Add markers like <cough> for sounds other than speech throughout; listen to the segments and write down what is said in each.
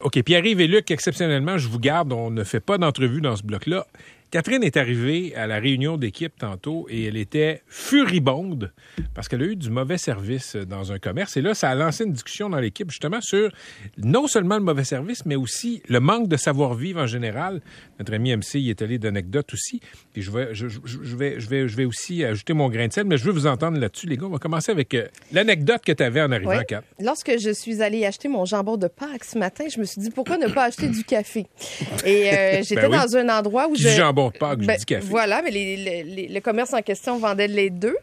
OK, Pierre-Yves et Luc, exceptionnellement, je vous garde, on ne fait pas d'entrevue dans ce bloc-là. Catherine est arrivée à la réunion d'équipe tantôt et elle était furibonde parce qu'elle a eu du mauvais service dans un commerce. Et là, ça a lancé une discussion dans l'équipe justement sur non seulement le mauvais service, mais aussi le manque de savoir-vivre en général. Notre ami MC y est allé d'anecdotes aussi. Et je vais, je, vais, je, vais, je vais aussi ajouter mon grain de sel, mais je veux vous entendre là-dessus, les gars. On va commencer avec euh, l'anecdote que tu avais en arrivant, à Lorsque je suis allée acheter mon jambon de Pâques ce matin, je me suis dit pourquoi ne pas acheter du café? Et euh, <laughs> ben j'étais dans un endroit où je ben, voilà, mais le commerce en question vendait les deux.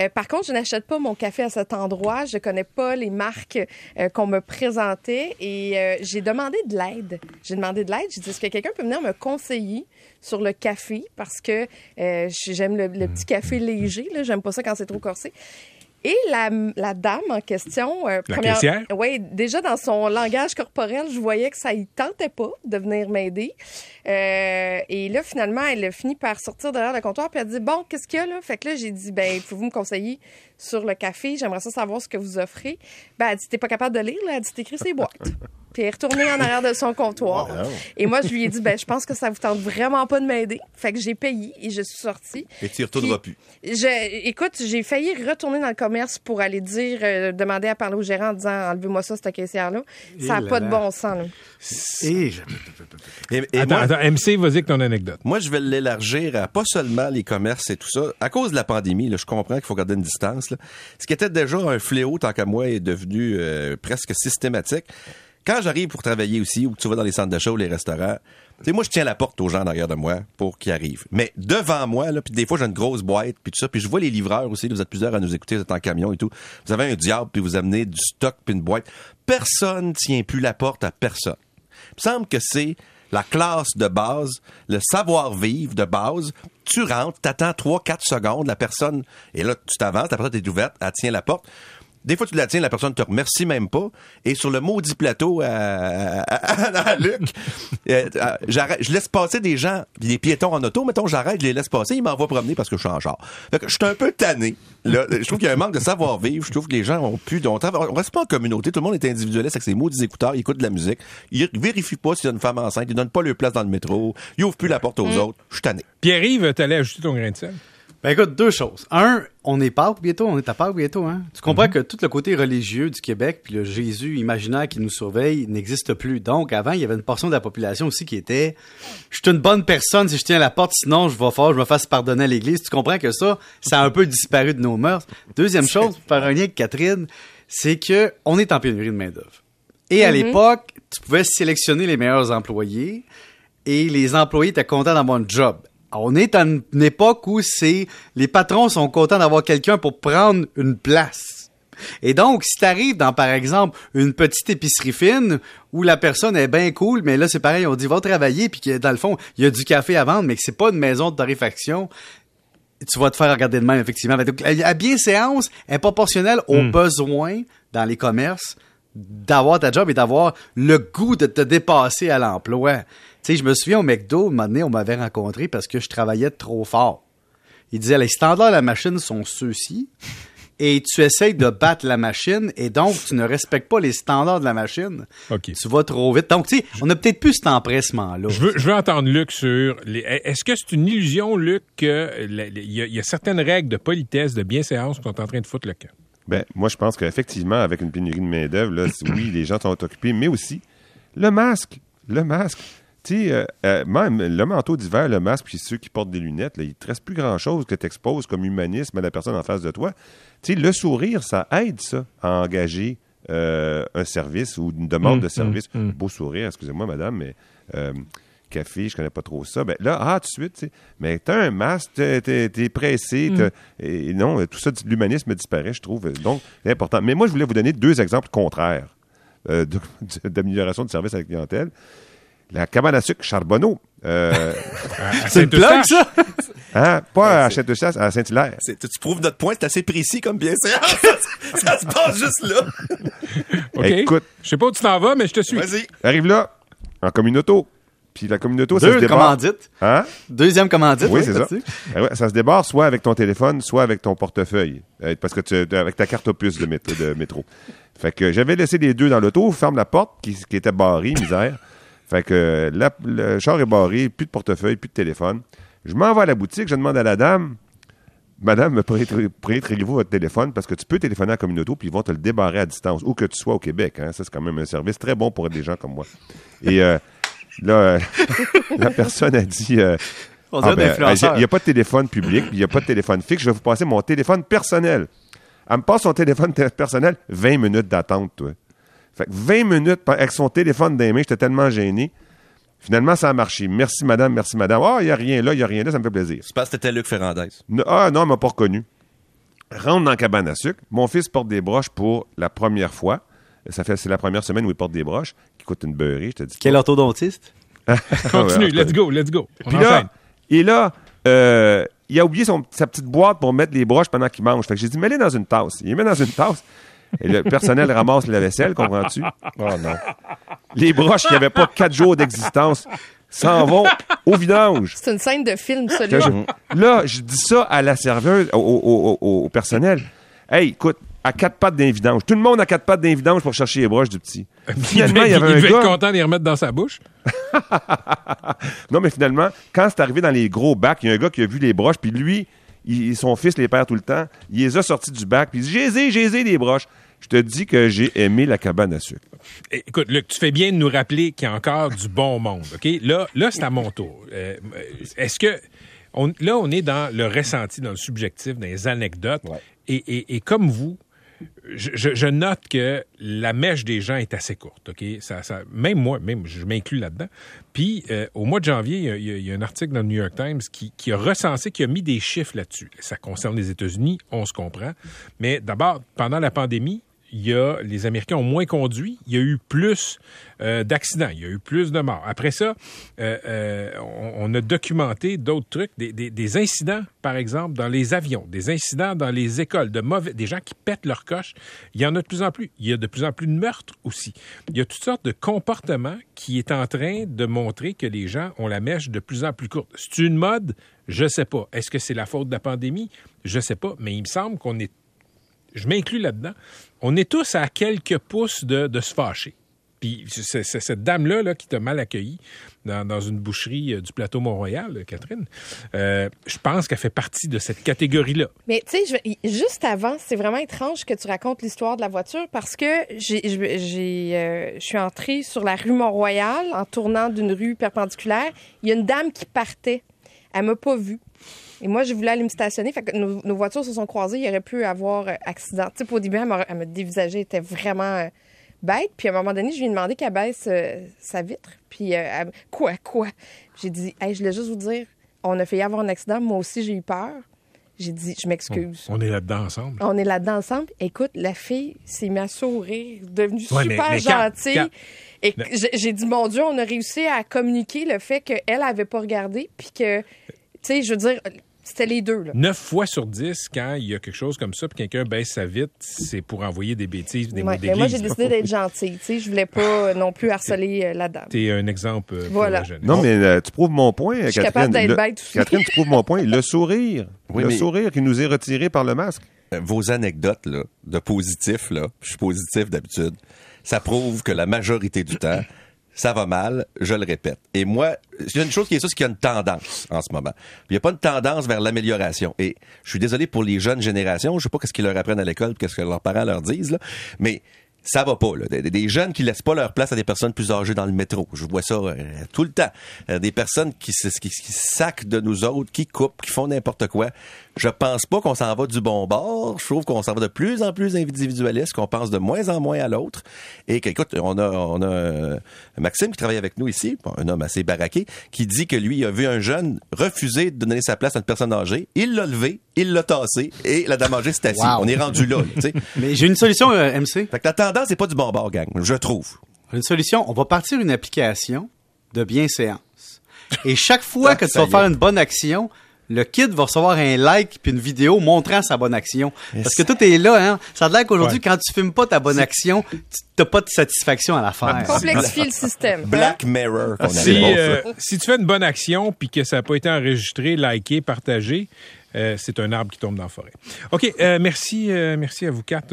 Euh, par contre, je n'achète pas mon café à cet endroit. Je connais pas les marques euh, qu'on me présentait et euh, j'ai demandé de l'aide. J'ai demandé de l'aide. J'ai dit, est-ce que quelqu'un peut venir me conseiller sur le café? Parce que j'aime le, petit café léger. J'aime pas ça quand c'est trop corsé. Et la, la, dame en question, euh, la oui, déjà dans son langage corporel, je voyais que ça y tentait pas de venir m'aider. Euh, et là, finalement, elle a fini par sortir derrière le comptoir puis elle a dit bon, qu'est-ce qu'il y a là Fait que là, j'ai dit ben, pouvez-vous me conseiller sur le café J'aimerais ça savoir ce que vous offrez. Ben, elle dit t'es pas capable de lire là, elle dit t'écris ses boîtes. <laughs> Puis elle est retournée en arrière de son comptoir. Et moi, je lui ai dit, ben, je pense que ça vous tente vraiment pas de m'aider. Fait que j'ai payé et je suis sortie. Et tu y retourneras plus. Je, écoute, j'ai failli retourner dans le commerce pour aller dire, euh, demander à parler au gérant en disant, enlevez-moi ça, cette caissière-là. Ça n'a pas de bon sens, là. Et, et, attends, attends, MC, vas-y avec ton anecdote. Moi, je vais l'élargir à pas seulement les commerces et tout ça. À cause de la pandémie, là, je comprends qu'il faut garder une distance. Ce qui était déjà un fléau, tant qu'à moi, est devenu euh, presque systématique quand j'arrive pour travailler aussi, ou que tu vas dans les centres d'achat ou les restaurants, tu sais, moi, je tiens la porte aux gens derrière de moi pour qu'ils arrivent. Mais devant moi, puis des fois, j'ai une grosse boîte, puis tout ça, puis je vois les livreurs aussi, vous êtes plusieurs à nous écouter, vous êtes en camion et tout. Vous avez un diable, puis vous amenez du stock, puis une boîte. Personne tient plus la porte à personne. Il me semble que c'est la classe de base, le savoir-vivre de base. Tu rentres, t'attends 3 quatre secondes, la personne, et là, tu t'avances, la porte est ouverte, elle tient la porte. Des fois, tu la tiens, la personne te remercie même pas. Et sur le maudit plateau à, à, Luc, <laughs> euh, je laisse passer des gens, des piétons en auto, mettons, j'arrête, je les laisse passer, ils m'envoient promener parce que je suis en char. Fait que je suis un peu tanné. Là, je trouve qu'il y a un manque de savoir-vivre. Je trouve que les gens ont plus... On, on reste pas en communauté. Tout le monde est individualiste avec ses maudits écouteurs. Ils écoutent de la musique. Ils vérifient pas s'il y a une femme enceinte. Ils donnent pas leur place dans le métro. Ils ouvrent plus la porte aux mm. autres. Je suis tanné. Pierre-Yves, t'allais ajouter ton grain de sel? Ben écoute, deux choses. Un, on est Pâques bientôt, on est à Pâques bientôt, hein. Tu comprends mhm. que tout le côté religieux du Québec, puis le Jésus imaginaire qui nous surveille, n'existe plus. Donc, avant, il y avait une portion de la population aussi qui était, je suis une bonne personne si je tiens la porte, sinon je vais faire, je me fasse pardonner à l'Église. Tu comprends que ça, ça a un peu disparu de nos mœurs. Deuxième chose, pour faire un lien avec Catherine, c'est que on est en pénurie de main d'œuvre. Et à mhm. l'époque, tu pouvais sélectionner les meilleurs employés et les employés étaient contents d'avoir un job on est à une époque où c'est les patrons sont contents d'avoir quelqu'un pour prendre une place. Et donc, si tu arrives dans, par exemple, une petite épicerie fine où la personne est bien cool, mais là, c'est pareil, on dit va travailler, puis que dans le fond, il y a du café à vendre, mais que c'est pas une maison de torréfaction, tu vas te faire regarder de même, effectivement. La bienséance est proportionnelle aux hmm. besoins dans les commerces d'avoir ta job et d'avoir le goût de te dépasser à l'emploi. Tu sais, je me souviens au McDo, un moment donné, on m'avait rencontré parce que je travaillais trop fort. Il disait, les standards de la machine sont ceux-ci, et tu essayes de battre la machine, et donc tu ne respectes pas les standards de la machine. Tu vas trop vite. Donc, tu sais, on a peut-être plus cet empressement-là. Je veux, je veux entendre Luc sur... Les... Est-ce que c'est une illusion, Luc, qu'il y, y, a certaines règles de politesse, de bienséance qui sont en train de foutre le camp? Ben, moi, je pense qu'effectivement, avec une pénurie de main-d'œuvre, oui, les gens sont occupés, mais aussi le masque. Le masque. Tu sais, euh, euh, même le manteau d'hiver, le masque, puis ceux qui portent des lunettes, là, il te reste plus grand-chose que tu exposes comme humanisme à la personne en face de toi. Tu sais, le sourire, ça aide, ça, à engager euh, un service ou une demande de mmh, service. Mmh, mmh. Beau sourire, excusez-moi, madame, mais café, je connais pas trop ça. Ben là, ah, tout de suite, tu sais. Mais t'as un masque, t'es, es, pressé, et non, tout ça, l'humanisme disparaît, je trouve. Donc, c'est important. Mais moi, je voulais vous donner deux exemples contraires <laughs> d'amélioration de service à la clientèle la cabane à sucre Charbonneau. Euh, <laughs> c'est une blague, ça? <laughs> Hein? Pas à Château-Chasse, à Saint-Hilaire. Tu prouves notre point, c'est assez précis comme bien <laughs> ça, ça se passe juste là. OK. Écoute. Je sais pas où tu t'en vas, mais je te suis. Vas-y. Arrive là, en communauto. Puis la communauté, ça se Deux débarre. commandites. Hein? Deuxième commandite. Oui, c'est ça. ouais, ça se débarre soit avec ton téléphone, soit avec ton portefeuille. Euh, parce que tu avec ta carte opus de métro. Fait que j'avais laissé les deux dans l'auto, ferme la porte qui, qui était barrée, misère. Fait que le char est barré, plus de portefeuille, plus de téléphone. Je m'en vais à la boutique, je demande à la dame Madame, <laughs> prêtez- prêtez-vous votre téléphone parce que tu peux téléphoner à la communauté puis ils vont te le débarrer à distance, où que tu sois au Québec. Hein. Ça, c'est quand même un service très bon pour des gens comme moi. Et euh, là, euh, <laughs> la personne a dit euh, ah ben. Il n'y a pas de téléphone public, puis il n'y a pas de téléphone fixe. Je vais vous passer mon téléphone personnel. Elle me passe son téléphone <laughs> personnel, 20 minutes d'attente, toi. Fait que 20 minutes avec son téléphone dans les mains, j'étais tellement gêné. Finalement, ça a marché. Merci, madame, merci, madame. Ah, il n'y a rien là, il n'y a rien là, ça me fait plaisir. Je pense que c'était Luc Ferrandez. Ne- Ah, non, elle m'a pas reconnu. Rentre dans la cabane à sucre. Mon fils porte des broches pour la première fois. Ça fait, c'est la première semaine où il porte des broches, qui coûtent une beurrée, je te dis. Quel orthodontiste? <laughs> Continue, let's go, let's go. On Puis là, et là, euh, il a oublié son- sa petite boîte pour mettre les broches pendant qu'il mange. Fait que j'ai dit, mets-les dans une tasse. Il les met dans une tasse. Et le personnel ramasse la vaisselle, comprends-tu? Oh non. Les broches qui n'avaient pas quatre jours d'existence s'en vont au vidange. C'est une scène de film, celui-là. Là, je dis ça à la serveuse, au, au- au- au personnel. Hey, écoute, à quatre pattes d'un vidange. Tout le monde a quatre pattes d'un vidange pour chercher les broches du petit. <laughs> Finalement, il y avait un devait être gars. content de les remettre dans sa bouche. <laughs> Non, mais finalement, quand c'est arrivé dans les gros bacs, il y a un gars qui a vu les broches, puis lui, il- son fils les perd tout le temps. Il les a sortis du bac, puis il dit J'ai zé, j'ai zé, les broches. Je te dis que j'ai aimé la cabane à sucre. É- Écoute, Luc, tu fais bien de nous rappeler qu'il y a encore du bon monde, OK? Là, là c'est à mon tour. Euh, Est-ce que... on- là, on est dans le ressenti, dans le subjectif, dans les anecdotes. Et, et- et comme vous, je, je- je note que la mèche des gens est assez courte, OK? Ça, ça- même moi, même je m'inclus là-dedans. Puis, euh, au mois de janvier, y, a, il y a un article dans le New York Times qui, qui a recensé, qui a mis des chiffres là-dessus. Ça concerne les États-Unis, on se comprend. Mais d'abord, pendant la pandémie, il y a, les Américains ont moins conduit, il y a eu plus euh, d'accidents, il y a eu plus de morts. Après ça, euh, euh, on, a documenté d'autres trucs, des incidents, par exemple, dans les avions, des incidents dans les écoles, de mauvais, des gens qui pètent leur coche. Il y en a de plus en plus. Il y a de plus en plus de meurtres aussi. Il y a toutes sortes de comportements qui est en train de montrer que les gens ont la mèche de plus en plus courte. C'est une mode? Je sais pas. Est-ce que c'est la faute de la pandémie? Je sais pas. Mais il me semble qu'on est je m'inclus là-dedans, on est tous à quelques pouces de, se fâcher. Puis c'est, cette dame-là là, qui t'a mal accueilli dans, une boucherie euh, du plateau Mont-Royal, euh, Catherine, euh, je pense qu'elle fait partie de cette catégorie-là. Mais tu sais, juste avant, c'est vraiment étrange que tu racontes l'histoire de la voiture parce que j'ai, je suis entrée sur la rue Mont-Royal en tournant d'une rue perpendiculaire. Il y a une dame qui partait. Elle m'a pas vue. Et moi, je voulais aller me stationner. Fait que nos, nos voitures se sont croisées. Il y aurait pu avoir euh, accident. Tu sais, puis au début, elle m'a, elle. Elle était vraiment euh, bête. Puis à un moment donné, je lui ai demandé qu'elle baisse euh, sa vitre. Puis, euh, elle- quoi, quoi? J'ai dit, hey, je voulais juste vous dire, on a failli avoir un accident. Moi aussi, j'ai eu peur. J'ai dit, je m'excuse. On est là-dedans ensemble. On est là-dedans ensemble. Écoute, la fille s'est mise à sourire, devenue Ouais, super mais gentille. quand- Et j'ai j'ai dit, mon Dieu, on a réussi à communiquer le fait qu'elle avait pas regardé, puis que, tu sais, je veux dire, c'était les deux, là. Neuf fois sur dix, quand il y a quelque chose comme ça, puis quelqu'un baisse sa vitre, c'est pour envoyer des bêtises, des Ouais, mots mais moi, d'église. j'ai décidé d'être gentille, tu sais, je voulais pas euh, non plus harceler euh, la dame. T'es un exemple euh, pour Voilà. la jeunesse. Non, mais euh, tu prouves mon point, suis Catherine. capable d'être Le- bête aussi. Catherine, tu prouves mon point. Le sourire. Oui, le mais- sourire qui nous est retiré par le masque. Vos anecdotes là, de positif, là, je suis positif d'habitude, ça prouve que la majorité du temps, ça va mal, je le répète. Et moi, il y a une chose qui est sûre, c'est qu'il y a une tendance en ce moment. Il n'y a pas une tendance vers l'amélioration. Et je suis désolé pour les jeunes générations, je sais pas qu'est-ce qu'ils leur apprennent à l'école, qu'est-ce que leurs parents leur disent, là, mais ça va pas. Là. Des, jeunes qui laissent pas leur place à des personnes plus âgées dans le métro. Je vois ça euh, tout le temps. Euh, des personnes qui, qui, de nous autres, qui coupent, qui font n'importe quoi. Je pense pas qu'on s'en va du bon bord. Je trouve qu'on s'en va de plus en plus individualiste, qu'on pense de moins en moins à l'autre. Et qu'écoute, on a, euh, Maxime qui travaille avec nous ici, un homme assez baraqué, qui dit que lui, a vu un jeune refuser de donner sa place à une personne âgée. Il l'a levé, il l'a tassé et la dame âgée s'est assise. Wow. On est rendu là. <laughs> Mais j'ai une solution, euh, MC. Fait que la tendance n'est pas du bon bord, gang, je trouve. Une solution, on va partir une application de bienséance. Et chaque fois que tu Ça vas faire une bonne action, le kid va recevoir un like puis une vidéo montrant sa bonne action. Parce que tout est là, hein. Ça a l'air qu'aujourd'hui, Ouais. quand tu filmes pas ta bonne action, tu n'as pas de satisfaction à la faire. Complexifie le système. Black Mirror, qu'on Si, euh, si tu fais une bonne action puis que ça n'a pas été enregistré, liké, partagé, euh, c'est un arbre qui tombe dans la forêt. OK, euh, merci, euh, merci à vous quatre.